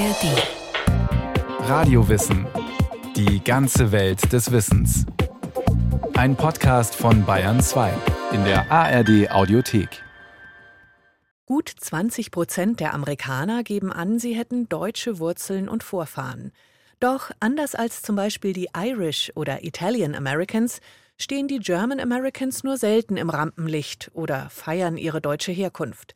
ARD. Radiowissen. Die ganze Welt des Wissens. Ein Podcast von Bayern 2 in der ARD Audiothek. Gut 20 Prozent der Amerikaner geben an, sie hätten deutsche Wurzeln und Vorfahren. Doch anders als zum Beispiel die Irish oder Italian Americans stehen die German Americans nur selten im Rampenlicht oder feiern ihre deutsche Herkunft.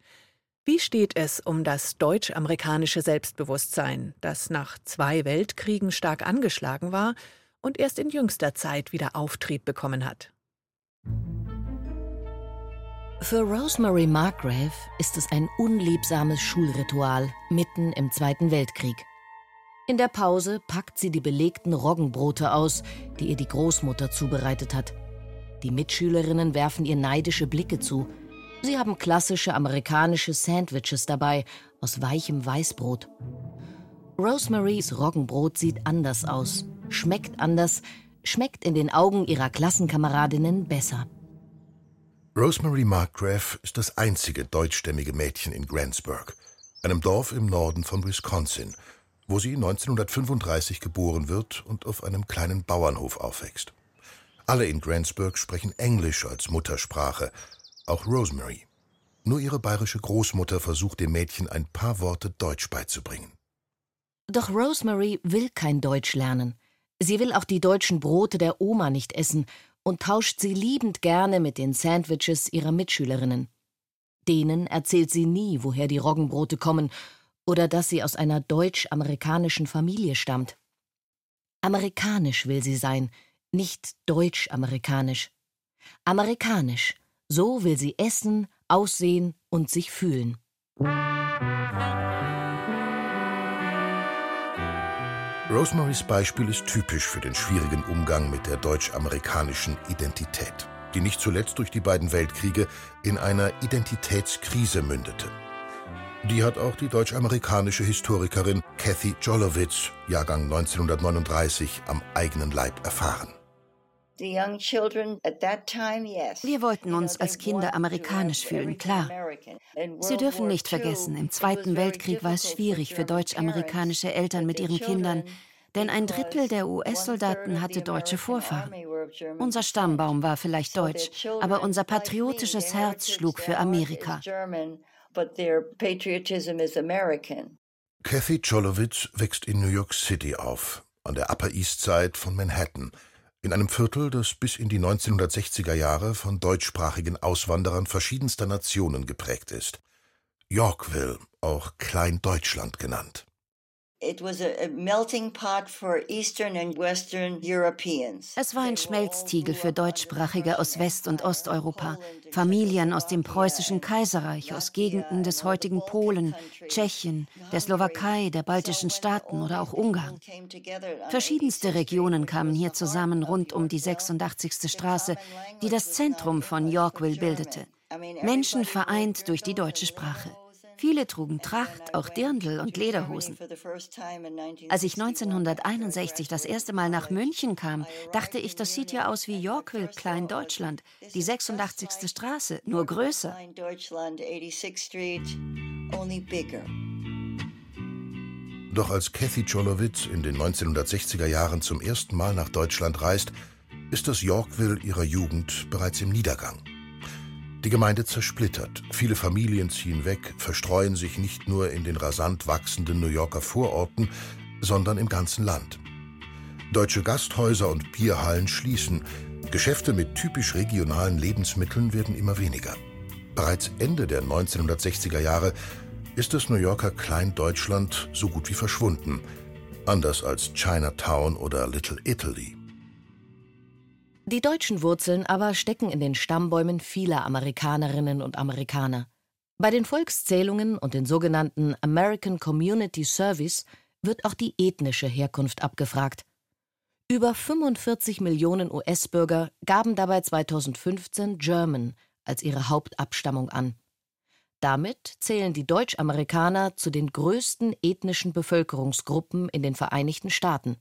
Wie steht es um das deutsch-amerikanische Selbstbewusstsein, das nach zwei Weltkriegen stark angeschlagen war und erst in jüngster Zeit wieder Auftrieb bekommen hat? Für Rosemary Margrave ist es ein unliebsames Schulritual mitten im Zweiten Weltkrieg. In der Pause packt sie die belegten Roggenbrote aus, die ihr die Großmutter zubereitet hat. Die Mitschülerinnen werfen ihr neidische Blicke zu – Sie haben klassische amerikanische Sandwiches dabei, aus weichem Weißbrot. Rosemarys Roggenbrot sieht anders aus, schmeckt anders, schmeckt in den Augen ihrer Klassenkameradinnen besser. Rosemary Markgraf ist das einzige deutschstämmige Mädchen in Grantsburg, einem Dorf im Norden von Wisconsin, wo sie 1935 geboren wird und auf einem kleinen Bauernhof aufwächst. Alle in Grantsburg sprechen Englisch als Muttersprache, auch Rosemary. Nur ihre bayerische Großmutter versucht dem Mädchen ein paar Worte Deutsch beizubringen. Doch Rosemary will kein Deutsch lernen. Sie will auch die deutschen Brote der Oma nicht essen und tauscht sie liebend gerne mit den Sandwiches ihrer Mitschülerinnen. Denen erzählt sie nie, woher die Roggenbrote kommen oder dass sie aus einer deutsch-amerikanischen Familie stammt. Amerikanisch will sie sein, nicht deutsch-amerikanisch. Amerikanisch, so will sie essen, aussehen und sich fühlen. Rosemarys Beispiel ist typisch für den schwierigen Umgang mit der deutsch-amerikanischen Identität, die nicht zuletzt durch die beiden Weltkriege in einer Identitätskrise mündete. Die hat auch die deutsch-amerikanische Historikerin Kathy Jolowitz, Jahrgang 1939, am eigenen Leib erfahren. Wir wollten uns als Kinder amerikanisch fühlen, klar. Sie dürfen nicht vergessen, im Zweiten Weltkrieg war es schwierig für deutsch-amerikanische Eltern mit ihren Kindern, denn ein Drittel der US-Soldaten hatte deutsche Vorfahren. Unser Stammbaum war vielleicht deutsch, aber unser patriotisches Herz schlug für Amerika. Kathy Cholowitz wächst in New York City auf, an der Upper East Side von Manhattan – in einem Viertel, das bis in die 1960er Jahre von deutschsprachigen Auswanderern verschiedenster Nationen geprägt ist. Yorkville, auch Klein-Deutschland genannt. Es war ein Schmelztiegel für Deutschsprachige aus West- und Osteuropa, Familien aus dem preußischen Kaiserreich, aus Gegenden des heutigen Polen, Tschechien, der Slowakei, der baltischen Staaten oder auch Ungarn. Verschiedenste Regionen kamen hier zusammen rund um die 86. Straße, die das Zentrum von Yorkville bildete. Menschen vereint durch die deutsche Sprache. Viele trugen Tracht, auch Dirndl und Lederhosen. Als ich 1961 das erste Mal nach München kam, dachte ich, das sieht ja aus wie Yorkville, Klein-Deutschland, die 86. Straße, nur größer. Doch als Kathy Jolowitz in den 1960er Jahren zum ersten Mal nach Deutschland reist, ist das Yorkville ihrer Jugend bereits im Niedergang. Die Gemeinde zersplittert. Viele Familien ziehen weg, verstreuen sich nicht nur in den rasant wachsenden New Yorker Vororten, sondern im ganzen Land. Deutsche Gasthäuser und Bierhallen schließen. Geschäfte mit typisch regionalen Lebensmitteln werden immer weniger. Bereits Ende der 1960er Jahre ist das New Yorker Kleindeutschland so gut wie verschwunden. Anders als Chinatown oder Little Italy. Die deutschen Wurzeln aber stecken in den Stammbäumen vieler Amerikanerinnen und Amerikaner. Bei den Volkszählungen und den sogenannten American Community Service wird auch die ethnische Herkunft abgefragt. Über 45 Millionen US-Bürger gaben dabei 2015 German als ihre Hauptabstammung an. Damit zählen die Deutschamerikaner zu den größten ethnischen Bevölkerungsgruppen in den Vereinigten Staaten.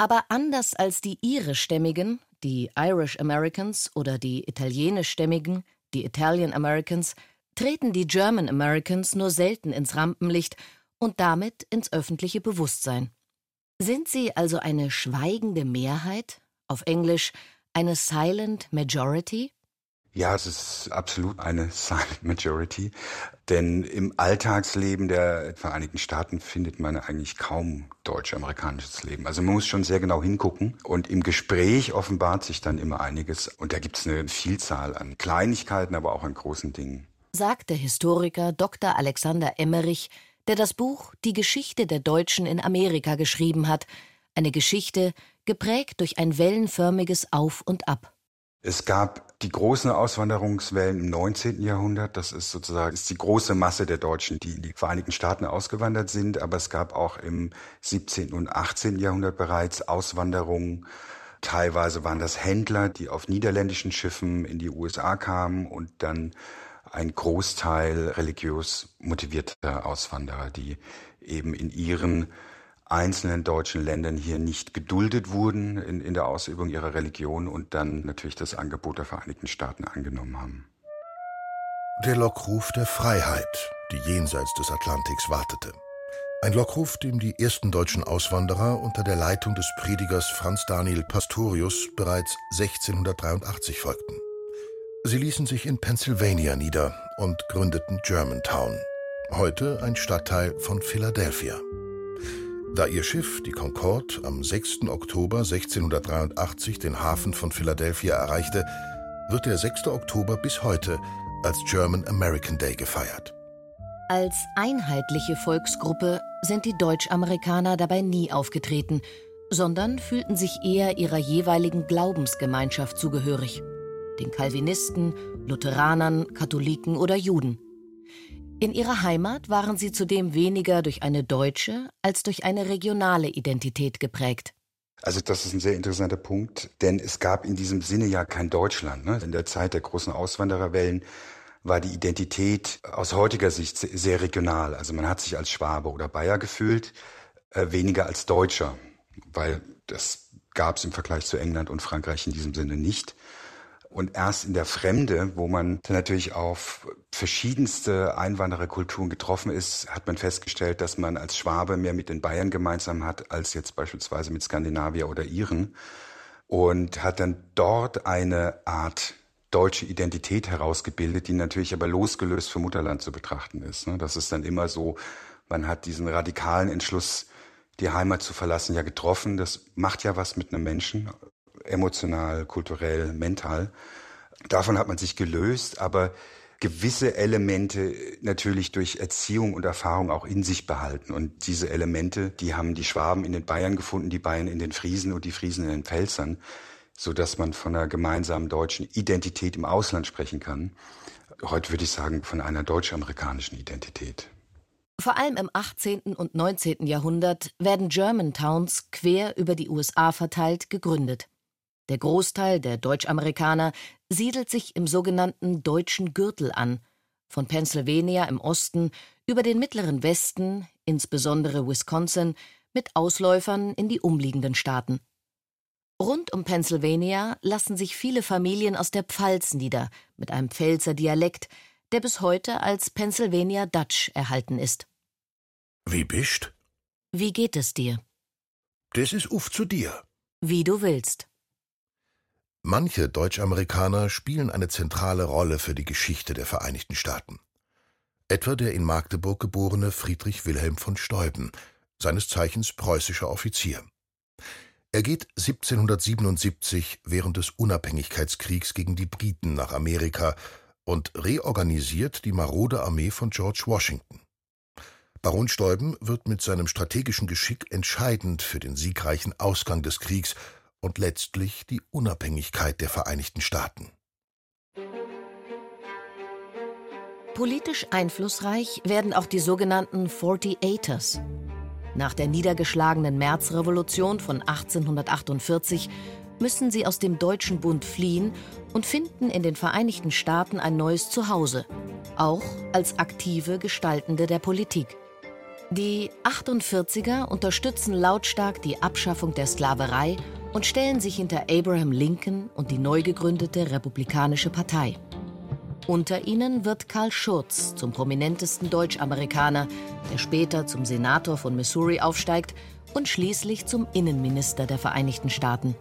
Aber anders als die irischstämmigen, die Irish Americans oder die italienischstämmigen, die Italian Americans, treten die German Americans nur selten ins Rampenlicht und damit ins öffentliche Bewusstsein. Sind sie also eine schweigende Mehrheit, auf Englisch eine Silent Majority? Ja, es ist absolut eine Silent Majority, denn im Alltagsleben der Vereinigten Staaten findet man eigentlich kaum deutsch-amerikanisches Leben. Also man muss schon sehr genau hingucken und im Gespräch offenbart sich dann immer einiges und da gibt es eine Vielzahl an Kleinigkeiten, aber auch an großen Dingen. Sagt der Historiker Dr. Alexander Emmerich, der das Buch Die Geschichte der Deutschen in Amerika geschrieben hat, eine Geschichte geprägt durch ein wellenförmiges Auf und Ab. Es gab die großen Auswanderungswellen im 19. Jahrhundert. Das ist sozusagen ist die große Masse der Deutschen, die in die Vereinigten Staaten ausgewandert sind. Aber es gab auch im 17. und 18. Jahrhundert bereits Auswanderungen. Teilweise waren das Händler, die auf niederländischen Schiffen in die USA kamen und dann ein Großteil religiös motivierter Auswanderer, die eben in ihren einzelnen deutschen Ländern hier nicht geduldet wurden in, in der Ausübung ihrer Religion und dann natürlich das Angebot der Vereinigten Staaten angenommen haben. Der Lockruf der Freiheit, die jenseits des Atlantiks wartete. Ein Lockruf, dem die ersten deutschen Auswanderer unter der Leitung des Predigers Franz Daniel Pastorius bereits 1683 folgten. Sie ließen sich in Pennsylvania nieder und gründeten Germantown, heute ein Stadtteil von Philadelphia. Da ihr Schiff, die Concorde, am 6. Oktober 1683 den Hafen von Philadelphia erreichte, wird der 6. Oktober bis heute als German American Day gefeiert. Als einheitliche Volksgruppe sind die Deutschamerikaner dabei nie aufgetreten, sondern fühlten sich eher ihrer jeweiligen Glaubensgemeinschaft zugehörig, den Calvinisten, Lutheranern, Katholiken oder Juden. In ihrer Heimat waren sie zudem weniger durch eine deutsche als durch eine regionale Identität geprägt. Also das ist ein sehr interessanter Punkt, denn es gab in diesem Sinne ja kein Deutschland. Ne? In der Zeit der großen Auswandererwellen war die Identität aus heutiger Sicht sehr regional. Also man hat sich als Schwabe oder Bayer gefühlt, äh, weniger als Deutscher, weil das gab es im Vergleich zu England und Frankreich in diesem Sinne nicht. Und erst in der Fremde, wo man dann natürlich auf verschiedenste Einwandererkulturen getroffen ist, hat man festgestellt, dass man als Schwabe mehr mit den Bayern gemeinsam hat, als jetzt beispielsweise mit Skandinavier oder Iren. Und hat dann dort eine Art deutsche Identität herausgebildet, die natürlich aber losgelöst vom Mutterland zu betrachten ist. Ne? Das ist dann immer so, man hat diesen radikalen Entschluss, die Heimat zu verlassen, ja getroffen. Das macht ja was mit einem Menschen, emotional, kulturell, mental. Davon hat man sich gelöst, aber gewisse Elemente natürlich durch Erziehung und Erfahrung auch in sich behalten. Und diese Elemente, die haben die Schwaben in den Bayern gefunden, die Bayern in den Friesen und die Friesen in den Pfälzern, so dass man von einer gemeinsamen deutschen Identität im Ausland sprechen kann. Heute würde ich sagen, von einer deutsch-amerikanischen Identität. Vor allem im 18. und 19. Jahrhundert werden Germantowns quer über die USA verteilt gegründet. Der Großteil der Deutschamerikaner siedelt sich im sogenannten Deutschen Gürtel an, von Pennsylvania im Osten über den mittleren Westen, insbesondere Wisconsin, mit Ausläufern in die umliegenden Staaten. Rund um Pennsylvania lassen sich viele Familien aus der Pfalz nieder, mit einem Pfälzer Dialekt, der bis heute als Pennsylvania Dutch erhalten ist. Wie bist? Wie geht es dir? Das ist uff zu dir. Wie du willst. Manche Deutschamerikaner spielen eine zentrale Rolle für die Geschichte der Vereinigten Staaten. Etwa der in Magdeburg geborene Friedrich Wilhelm von Steuben, seines Zeichens preußischer Offizier. Er geht 1777 während des Unabhängigkeitskriegs gegen die Briten nach Amerika und reorganisiert die marode Armee von George Washington. Baron Steuben wird mit seinem strategischen Geschick entscheidend für den siegreichen Ausgang des Kriegs und letztlich die Unabhängigkeit der Vereinigten Staaten. Politisch einflussreich werden auch die sogenannten 48ers. Nach der niedergeschlagenen Märzrevolution von 1848 müssen sie aus dem Deutschen Bund fliehen und finden in den Vereinigten Staaten ein neues Zuhause, auch als aktive Gestaltende der Politik. Die 48er unterstützen lautstark die Abschaffung der Sklaverei und stellen sich hinter Abraham Lincoln und die neu gegründete Republikanische Partei. Unter ihnen wird Karl Schurz zum prominentesten Deutschamerikaner, der später zum Senator von Missouri aufsteigt und schließlich zum Innenminister der Vereinigten Staaten.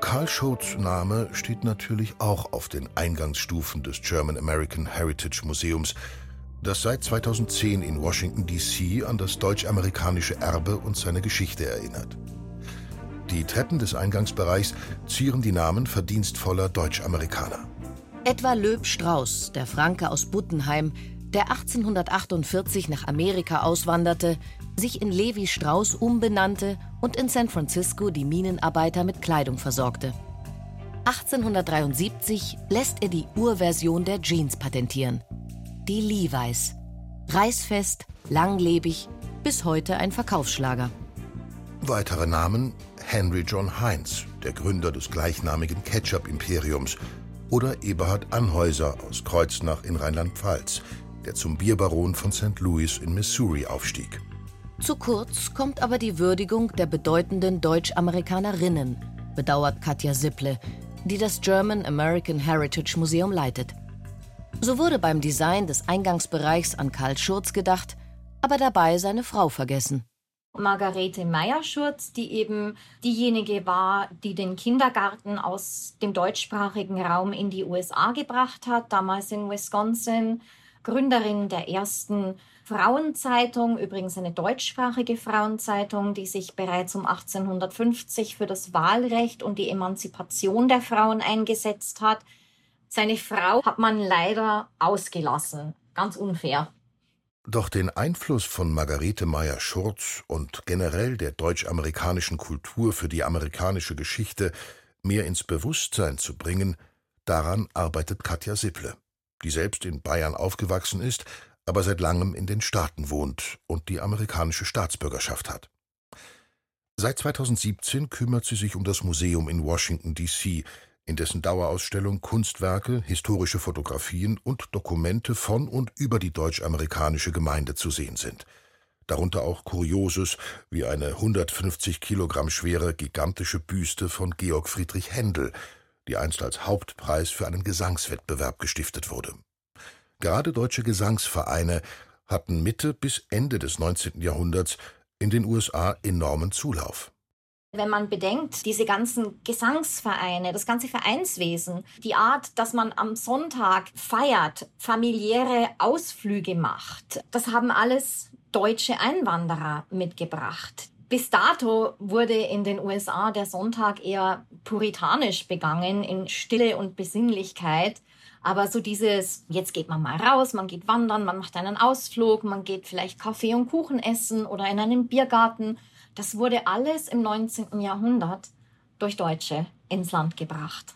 Karl Schurz Name steht natürlich auch auf den Eingangsstufen des German American Heritage Museums, das seit 2010 in Washington, D.C. an das deutsch-amerikanische Erbe und seine Geschichte erinnert. Die Treppen des Eingangsbereichs zieren die Namen verdienstvoller Deutsch-Amerikaner. Etwa Löb Strauß, der Franke aus Buttenheim, der 1848 nach Amerika auswanderte, sich in Levi Strauß umbenannte und in San Francisco die Minenarbeiter mit Kleidung versorgte. 1873 lässt er die Urversion der Jeans patentieren. Die Levi's. Reißfest, langlebig, bis heute ein Verkaufsschlager. Weitere Namen Henry John Heinz, der Gründer des gleichnamigen Ketchup-Imperiums, oder Eberhard Anhäuser aus Kreuznach in Rheinland-Pfalz, der zum Bierbaron von St. Louis in Missouri aufstieg. Zu kurz kommt aber die Würdigung der bedeutenden Deutsch-Amerikanerinnen, bedauert Katja Sipple, die das German American Heritage Museum leitet. So wurde beim Design des Eingangsbereichs an Karl Schurz gedacht, aber dabei seine Frau vergessen. Margarete Meyer-Schurz, die eben diejenige war, die den Kindergarten aus dem deutschsprachigen Raum in die USA gebracht hat, damals in Wisconsin, Gründerin der ersten Frauenzeitung, übrigens eine deutschsprachige Frauenzeitung, die sich bereits um 1850 für das Wahlrecht und die Emanzipation der Frauen eingesetzt hat. Seine Frau hat man leider ausgelassen. Ganz unfair. Doch den Einfluss von Margarete Meyer-Schurz und generell der deutsch-amerikanischen Kultur für die amerikanische Geschichte mehr ins Bewusstsein zu bringen, daran arbeitet Katja Sipple, die selbst in Bayern aufgewachsen ist, aber seit langem in den Staaten wohnt und die amerikanische Staatsbürgerschaft hat. Seit 2017 kümmert sie sich um das Museum in Washington, D.C., in dessen Dauerausstellung Kunstwerke, historische Fotografien und Dokumente von und über die deutsch-amerikanische Gemeinde zu sehen sind. Darunter auch Kurioses wie eine 150 Kilogramm schwere gigantische Büste von Georg Friedrich Händel, die einst als Hauptpreis für einen Gesangswettbewerb gestiftet wurde. Gerade deutsche Gesangsvereine hatten Mitte bis Ende des 19. Jahrhunderts in den USA enormen Zulauf. Wenn man bedenkt, diese ganzen Gesangsvereine, das ganze Vereinswesen, die Art, dass man am Sonntag feiert, familiäre Ausflüge macht, das haben alles deutsche Einwanderer mitgebracht. Bis dato wurde in den USA der Sonntag eher puritanisch begangen, in Stille und Besinnlichkeit. Aber so dieses, jetzt geht man mal raus, man geht wandern, man macht einen Ausflug, man geht vielleicht Kaffee und Kuchen essen oder in einen Biergarten das wurde alles im 19. Jahrhundert durch Deutsche ins Land gebracht.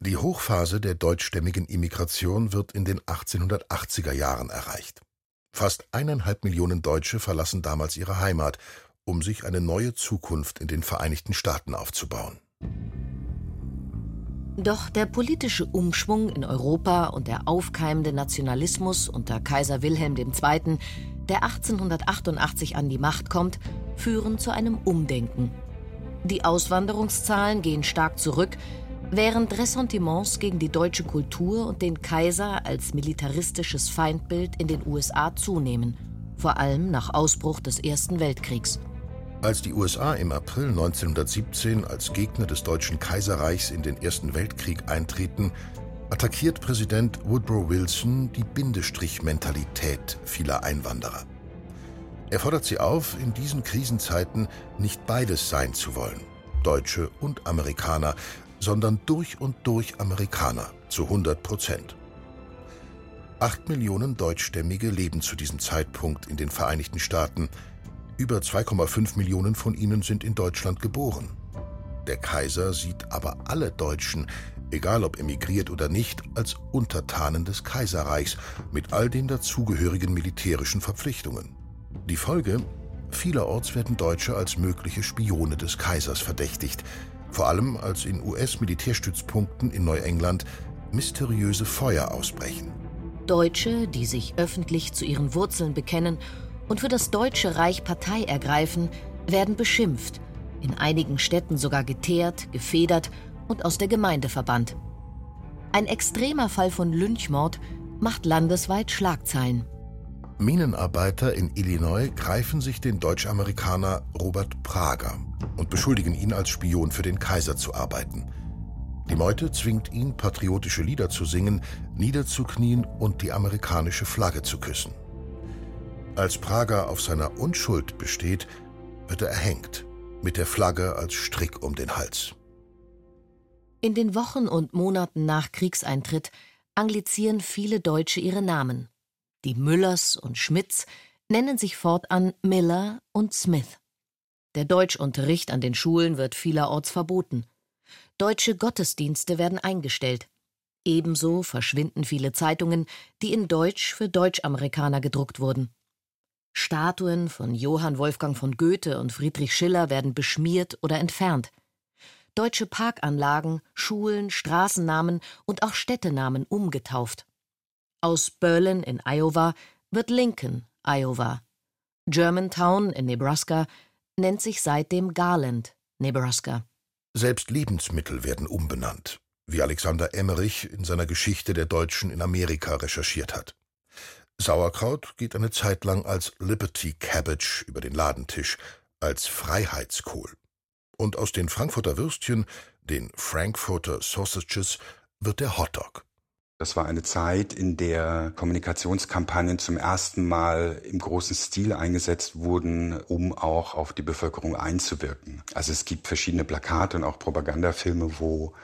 Die Hochphase der deutschstämmigen Immigration wird in den 1880er Jahren erreicht. Fast eineinhalb Millionen Deutsche verlassen damals ihre Heimat, um sich eine neue Zukunft in den Vereinigten Staaten aufzubauen. Doch der politische Umschwung in Europa und der aufkeimende Nationalismus unter Kaiser Wilhelm II., der 1888 an die Macht kommt, führen zu einem Umdenken. Die Auswanderungszahlen gehen stark zurück, während Ressentiments gegen die deutsche Kultur und den Kaiser als militaristisches Feindbild in den USA zunehmen, vor allem nach Ausbruch des Ersten Weltkriegs. Als die USA im April 1917 als Gegner des Deutschen Kaiserreichs in den Ersten Weltkrieg eintreten, attackiert Präsident Woodrow Wilson die Bindestrich-Mentalität vieler Einwanderer. Er fordert sie auf, in diesen Krisenzeiten nicht beides sein zu wollen, Deutsche und Amerikaner, sondern durch und durch Amerikaner zu 100 Prozent. Acht Millionen Deutschstämmige leben zu diesem Zeitpunkt in den Vereinigten Staaten. Über 2,5 Millionen von ihnen sind in Deutschland geboren. Der Kaiser sieht aber alle Deutschen, egal ob emigriert oder nicht, als Untertanen des Kaiserreichs mit all den dazugehörigen militärischen Verpflichtungen. Die Folge? Vielerorts werden Deutsche als mögliche Spione des Kaisers verdächtigt, vor allem als in US-Militärstützpunkten in Neuengland mysteriöse Feuer ausbrechen. Deutsche, die sich öffentlich zu ihren Wurzeln bekennen und für das Deutsche Reich Partei ergreifen, werden beschimpft, in einigen Städten sogar geteert, gefedert und aus der Gemeinde verbannt. Ein extremer Fall von Lynchmord macht landesweit Schlagzeilen. Minenarbeiter in Illinois greifen sich den Deutsch-Amerikaner Robert Prager und beschuldigen ihn als Spion für den Kaiser zu arbeiten. Die Meute zwingt ihn, patriotische Lieder zu singen, niederzuknien und die amerikanische Flagge zu küssen. Als Prager auf seiner Unschuld besteht, wird er erhängt, mit der Flagge als Strick um den Hals. In den Wochen und Monaten nach Kriegseintritt anglizieren viele Deutsche ihre Namen. Die Müllers und Schmidts nennen sich fortan Miller und Smith. Der Deutschunterricht an den Schulen wird vielerorts verboten. Deutsche Gottesdienste werden eingestellt. Ebenso verschwinden viele Zeitungen, die in Deutsch für Deutschamerikaner gedruckt wurden. Statuen von Johann Wolfgang von Goethe und Friedrich Schiller werden beschmiert oder entfernt. Deutsche Parkanlagen, Schulen, Straßennamen und auch Städtenamen umgetauft. Aus Berlin in Iowa wird Lincoln, Iowa. Germantown in Nebraska nennt sich seitdem Garland, Nebraska. Selbst Lebensmittel werden umbenannt, wie Alexander Emmerich in seiner Geschichte der Deutschen in Amerika recherchiert hat. Sauerkraut geht eine Zeit lang als Liberty Cabbage über den Ladentisch, als Freiheitskohl. Und aus den Frankfurter Würstchen, den Frankfurter Sausages, wird der Hotdog. Das war eine Zeit, in der Kommunikationskampagnen zum ersten Mal im großen Stil eingesetzt wurden, um auch auf die Bevölkerung einzuwirken. Also es gibt verschiedene Plakate und auch Propagandafilme, wo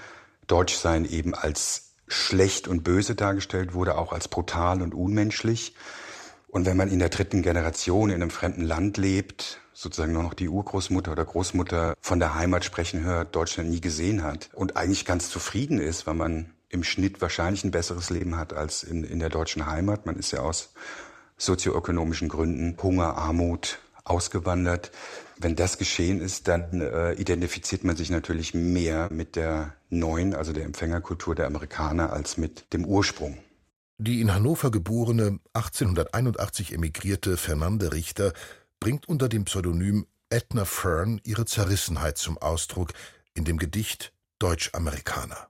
Deutschsein eben als schlecht und böse dargestellt wurde, auch als brutal und unmenschlich. Und wenn man in der dritten Generation in einem fremden Land lebt, sozusagen nur noch die Urgroßmutter oder Großmutter von der Heimat sprechen hört, Deutschland nie gesehen hat und eigentlich ganz zufrieden ist, weil man im Schnitt wahrscheinlich ein besseres Leben hat als in, in der deutschen Heimat. Man ist ja aus sozioökonomischen Gründen, Hunger, Armut ausgewandert. Wenn das geschehen ist, dann äh, identifiziert man sich natürlich mehr mit der neuen, also der Empfängerkultur der Amerikaner, als mit dem Ursprung. Die in Hannover geborene, 1881 emigrierte Fernande Richter bringt unter dem Pseudonym Edna Fern ihre Zerrissenheit zum Ausdruck in dem Gedicht Deutsch-Amerikaner.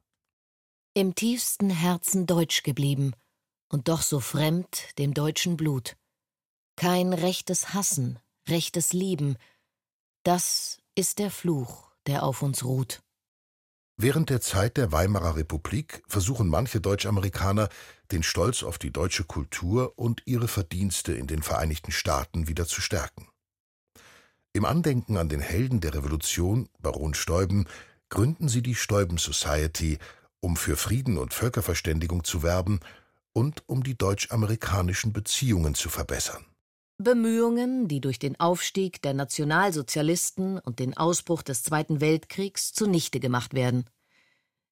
Im tiefsten Herzen deutsch geblieben und doch so fremd dem deutschen Blut. Kein rechtes Hassen, rechtes Lieben, das ist der Fluch, der auf uns ruht. Während der Zeit der Weimarer Republik versuchen manche Deutschamerikaner, den Stolz auf die deutsche Kultur und ihre Verdienste in den Vereinigten Staaten wieder zu stärken. Im Andenken an den Helden der Revolution, Baron Steuben, gründen sie die Steuben Society, um für Frieden und Völkerverständigung zu werben und um die deutsch-amerikanischen Beziehungen zu verbessern. Bemühungen, die durch den Aufstieg der Nationalsozialisten und den Ausbruch des Zweiten Weltkriegs zunichte gemacht werden.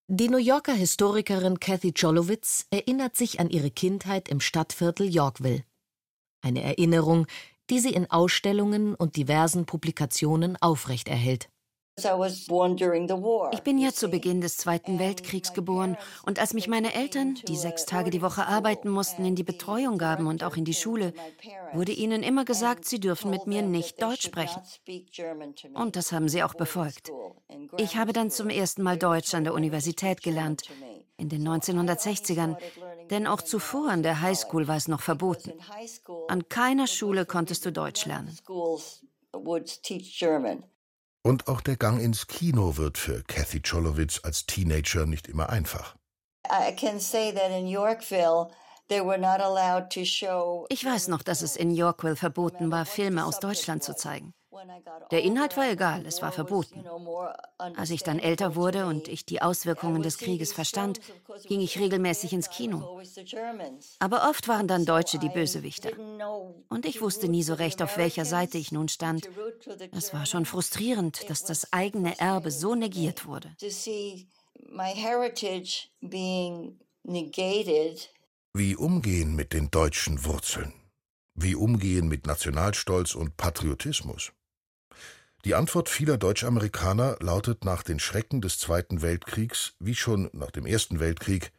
Die New Yorker Historikerin Kathy Cholowitz erinnert sich an ihre Kindheit im Stadtviertel Yorkville. Eine Erinnerung, die sie in Ausstellungen und diversen Publikationen aufrechterhält. Ich bin ja zu Beginn des Zweiten Weltkriegs geboren und als mich meine Eltern, die sechs Tage die Woche arbeiten mussten, in die Betreuung gaben und auch in die Schule, wurde ihnen immer gesagt, sie dürfen mit mir nicht Deutsch sprechen. Und das haben sie auch befolgt. Ich habe dann zum ersten Mal Deutsch an der Universität gelernt, in den 1960ern, denn auch zuvor an der Highschool war es noch verboten. An keiner Schule konntest du Deutsch lernen. Und auch der Gang ins Kino wird für Kathy Cholowitz als Teenager nicht immer einfach. Ich weiß noch, dass es in Yorkville verboten war, Filme aus Deutschland zu zeigen. Der Inhalt war egal, es war verboten. Als ich dann älter wurde und ich die Auswirkungen des Krieges verstand, ging ich regelmäßig ins Kino. Aber oft waren dann Deutsche die Bösewichter. Und ich wusste nie so recht, auf welcher Seite ich nun stand. Es war schon frustrierend, dass das eigene Erbe so negiert wurde. Wie umgehen mit den deutschen Wurzeln? Wie umgehen mit Nationalstolz und Patriotismus? Die Antwort vieler Deutschamerikaner lautet nach den Schrecken des Zweiten Weltkriegs wie schon nach dem Ersten Weltkrieg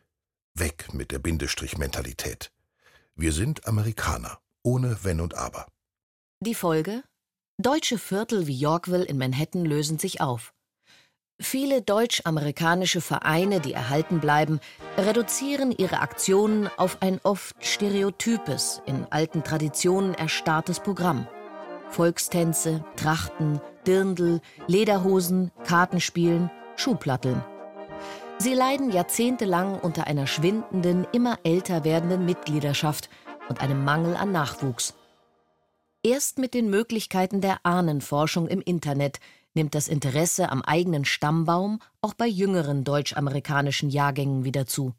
weg mit der Bindestrich-Mentalität. Wir sind Amerikaner, ohne Wenn und Aber. Die Folge? Deutsche Viertel wie Yorkville in Manhattan lösen sich auf. Viele deutsch-amerikanische Vereine, die erhalten bleiben, reduzieren ihre Aktionen auf ein oft stereotypes, in alten Traditionen erstarrtes Programm. Volkstänze, Trachten, Dirndl, Lederhosen, Kartenspielen, Schuhplatteln. Sie leiden jahrzehntelang unter einer schwindenden, immer älter werdenden Mitgliedschaft und einem Mangel an Nachwuchs. Erst mit den Möglichkeiten der Ahnenforschung im Internet nimmt das Interesse am eigenen Stammbaum auch bei jüngeren deutsch-amerikanischen Jahrgängen wieder zu.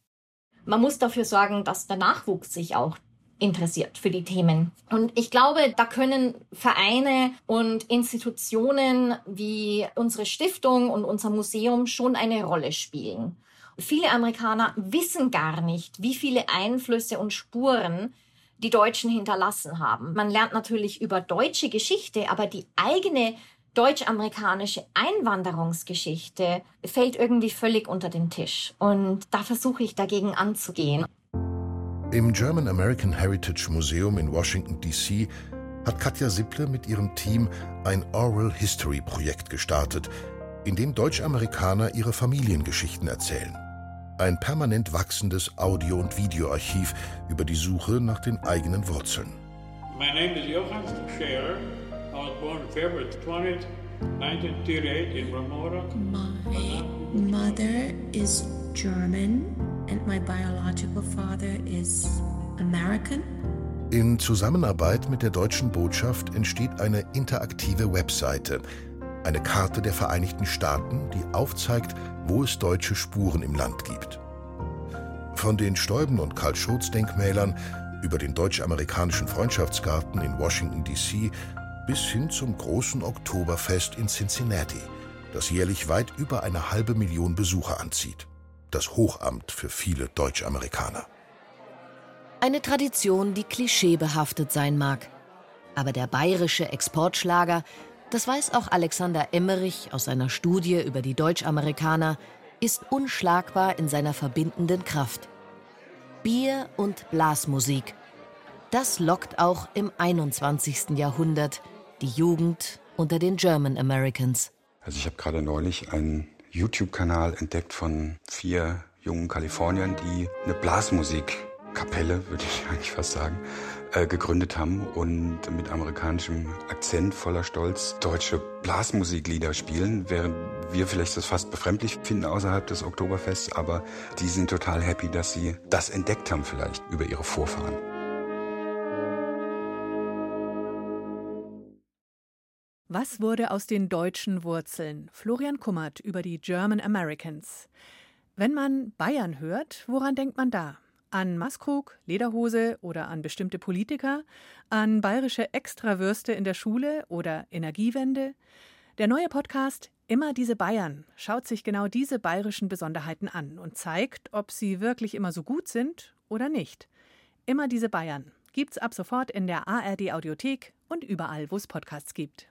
Man muss dafür sorgen, dass der Nachwuchs sich auch interessiert für die Themen. Und ich glaube, da können Vereine und Institutionen wie unsere Stiftung und unser Museum schon eine Rolle spielen. Viele Amerikaner wissen gar nicht, wie viele Einflüsse und Spuren die Deutschen hinterlassen haben. Man lernt natürlich über deutsche Geschichte, aber die eigene deutsch-amerikanische Einwanderungsgeschichte fällt irgendwie völlig unter den Tisch. Und da versuche ich dagegen anzugehen. Im German American Heritage Museum in Washington, D.C. hat Katja Sipple mit ihrem Team ein Oral History Projekt gestartet, in dem Deutsch-Amerikaner ihre Familiengeschichten erzählen. Ein permanent wachsendes Audio- und Videoarchiv über die Suche nach den eigenen Wurzeln. My name is Johann Scherer. I was born February 20th, 1938 in Ramora. My mother is German and my biological father is American. In Zusammenarbeit mit der deutschen Botschaft entsteht eine interaktive Webseite, eine Karte der Vereinigten Staaten, die aufzeigt, wo es deutsche Spuren im Land gibt. Von den Stäuben- und Karl-Schurz-Denkmälern über den deutsch-amerikanischen Freundschaftsgarten in Washington, D.C. bis hin zum großen Oktoberfest in Cincinnati, das jährlich weit über eine halbe Million Besucher anzieht. Das Hochamt für viele Deutsch-Amerikaner. Eine Tradition, die klischeebehaftet sein mag. Aber der bayerische Exportschlager, das weiß auch Alexander Emmerich aus seiner Studie über die Deutsch-Amerikaner, ist unschlagbar in seiner verbindenden Kraft. Bier und Blasmusik. Das lockt auch im 21. Jahrhundert die Jugend unter den German Americans. Also ich habe gerade neulich einen YouTube-Kanal entdeckt von vier jungen Kaliforniern, die eine Blasmusikkapelle, würde ich eigentlich fast sagen, äh, gegründet haben und mit amerikanischem Akzent voller Stolz deutsche Blasmusiklieder spielen, während wir vielleicht das fast befremdlich finden außerhalb des Oktoberfests, aber die sind total happy, dass sie das entdeckt haben vielleicht über ihre Vorfahren. Was wurde aus den deutschen Wurzeln? Florian Kummert über die German Americans. Wenn man Bayern hört, woran denkt man da? An Maskrug, Lederhose oder an bestimmte Politiker? An bayerische Extrawürste in der Schule oder Energiewende? Der neue Podcast Immer diese Bayern schaut sich genau diese bayerischen Besonderheiten an und zeigt, ob sie wirklich immer so gut sind oder nicht. Immer diese Bayern gibt's ab sofort in der ARD Audiothek und überall, wo es Podcasts gibt.